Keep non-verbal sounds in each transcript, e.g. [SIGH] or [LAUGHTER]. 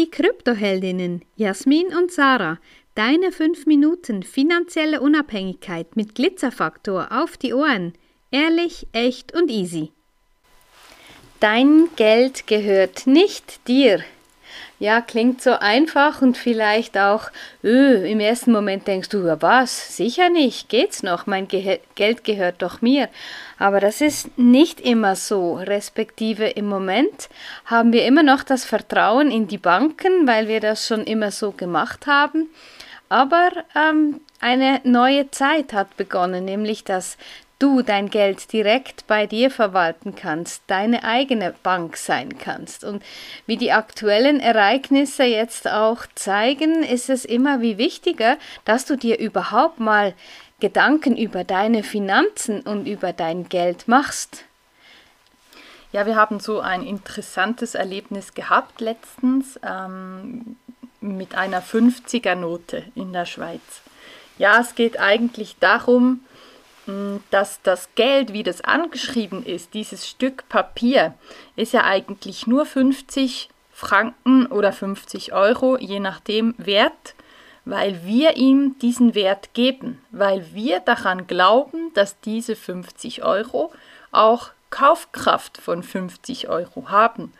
die Kryptoheldinnen Jasmin und Sarah. Deine 5 Minuten finanzielle Unabhängigkeit mit Glitzerfaktor auf die Ohren. Ehrlich, echt und easy. Dein Geld gehört nicht dir. Ja, klingt so einfach und vielleicht auch, öh, im ersten Moment denkst du, ja was, sicher nicht, geht's noch, mein Ge Geld gehört doch mir. Aber das ist nicht immer so, respektive im Moment haben wir immer noch das Vertrauen in die Banken, weil wir das schon immer so gemacht haben. Aber ähm, eine neue Zeit hat begonnen, nämlich dass du dein Geld direkt bei dir verwalten kannst, deine eigene Bank sein kannst. Und wie die aktuellen Ereignisse jetzt auch zeigen, ist es immer wie wichtiger, dass du dir überhaupt mal Gedanken über deine Finanzen und über dein Geld machst. Ja, wir haben so ein interessantes Erlebnis gehabt letztens ähm, mit einer 50er-Note in der Schweiz. Ja, es geht eigentlich darum, dass das Geld, wie das angeschrieben ist, dieses Stück Papier, ist ja eigentlich nur 50 Franken oder 50 Euro, je nachdem wert, weil wir ihm diesen Wert geben, weil wir daran glauben, dass diese 50 Euro auch Kaufkraft von 50 Euro haben.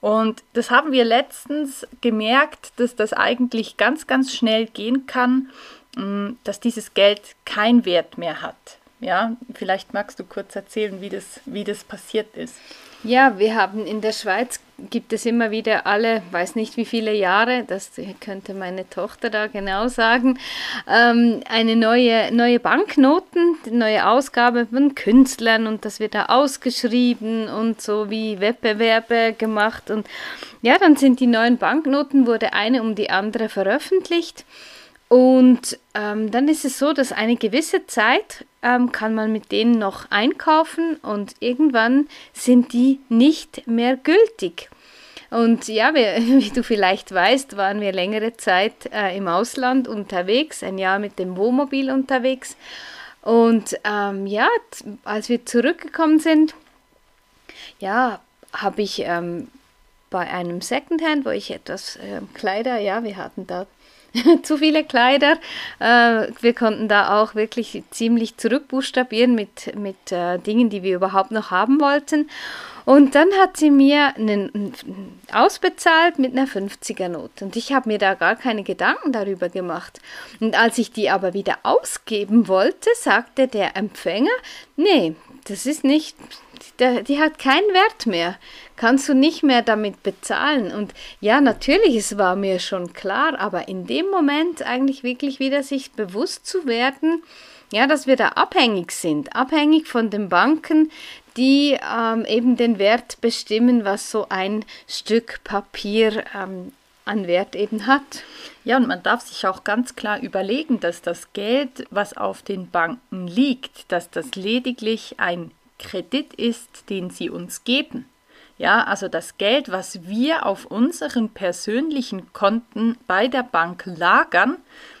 Und das haben wir letztens gemerkt, dass das eigentlich ganz, ganz schnell gehen kann, dass dieses Geld keinen Wert mehr hat. Ja, vielleicht magst du kurz erzählen, wie das, wie das passiert ist. Ja, wir haben in der Schweiz gibt es immer wieder alle, weiß nicht wie viele Jahre, das könnte meine Tochter da genau sagen, ähm, eine neue, neue Banknoten, neue Ausgabe von Künstlern und das wird da ausgeschrieben und so wie Wettbewerbe gemacht und ja, dann sind die neuen Banknoten, wurde eine um die andere veröffentlicht. Und ähm, dann ist es so, dass eine gewisse Zeit ähm, kann man mit denen noch einkaufen und irgendwann sind die nicht mehr gültig. Und ja, wir, [LAUGHS] wie du vielleicht weißt, waren wir längere Zeit äh, im Ausland unterwegs, ein Jahr mit dem Wohnmobil unterwegs. Und ähm, ja, als wir zurückgekommen sind, ja, habe ich ähm, bei einem Secondhand, wo ich etwas äh, Kleider, ja, wir hatten da [LAUGHS] zu viele Kleider. Äh, wir konnten da auch wirklich ziemlich zurückbuchstabieren mit, mit äh, Dingen, die wir überhaupt noch haben wollten. Und dann hat sie mir einen, ausbezahlt mit einer 50er-Note. Und ich habe mir da gar keine Gedanken darüber gemacht. Und als ich die aber wieder ausgeben wollte, sagte der Empfänger, nee, das ist nicht, die, hat keinen Wert mehr kannst du nicht mehr damit bezahlen. Und ja, natürlich, es war mir schon klar, aber in dem Moment eigentlich wirklich wieder sich bewusst zu werden, ja, dass wir da abhängig sind, abhängig von den Banken, die ähm, eben den Wert bestimmen, was so ein Stück Papier ähm, an Wert eben hat. Ja, und man darf sich auch ganz klar überlegen, dass das Geld, was auf den Banken liegt, dass das lediglich ein Kredit ist, den sie uns geben. Ja, also das Geld, was wir auf unseren persönlichen Konten bei der Bank lagern,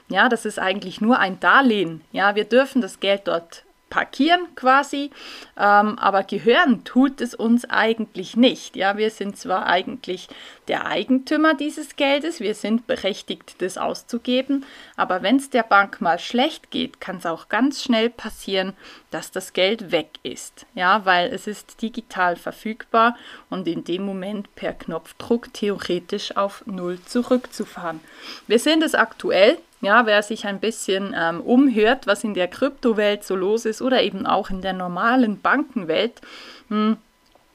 ja, das ist eigentlich nur ein Darlehen. Ja, wir dürfen das Geld dort parkieren quasi, ähm, aber gehören tut es uns eigentlich nicht. Ja, wir sind zwar eigentlich der Eigentümer dieses Geldes, wir sind berechtigt, das auszugeben, aber wenn es der Bank mal schlecht geht, kann es auch ganz schnell passieren, dass das Geld weg ist. Ja, weil es ist digital verfügbar und in dem Moment per Knopfdruck theoretisch auf Null zurückzufahren. Wir sehen das aktuell ja, wer sich ein bisschen ähm, umhört, was in der Kryptowelt so los ist oder eben auch in der normalen Bankenwelt, hm,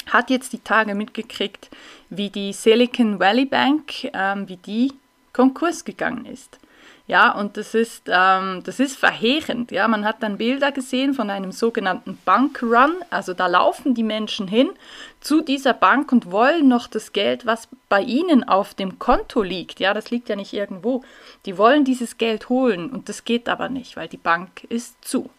hat jetzt die Tage mitgekriegt, wie die Silicon Valley Bank, ähm, wie die Konkurs gegangen ist. Ja, und das ist, ähm, das ist verheerend. Ja, man hat dann Bilder gesehen von einem sogenannten Bankrun. Also da laufen die Menschen hin zu dieser Bank und wollen noch das Geld, was bei ihnen auf dem Konto liegt. Ja, das liegt ja nicht irgendwo. Die wollen dieses Geld holen und das geht aber nicht, weil die Bank ist zu.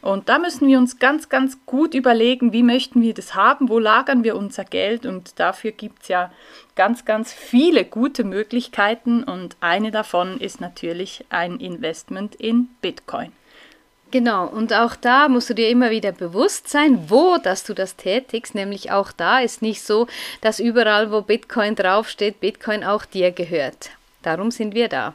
Und da müssen wir uns ganz, ganz gut überlegen, wie möchten wir das haben, wo lagern wir unser Geld und dafür gibt es ja ganz, ganz viele gute Möglichkeiten und eine davon ist natürlich ein Investment in Bitcoin. Genau, und auch da musst du dir immer wieder bewusst sein, wo dass du das tätigst. Nämlich auch da ist nicht so, dass überall, wo Bitcoin draufsteht, Bitcoin auch dir gehört. Darum sind wir da.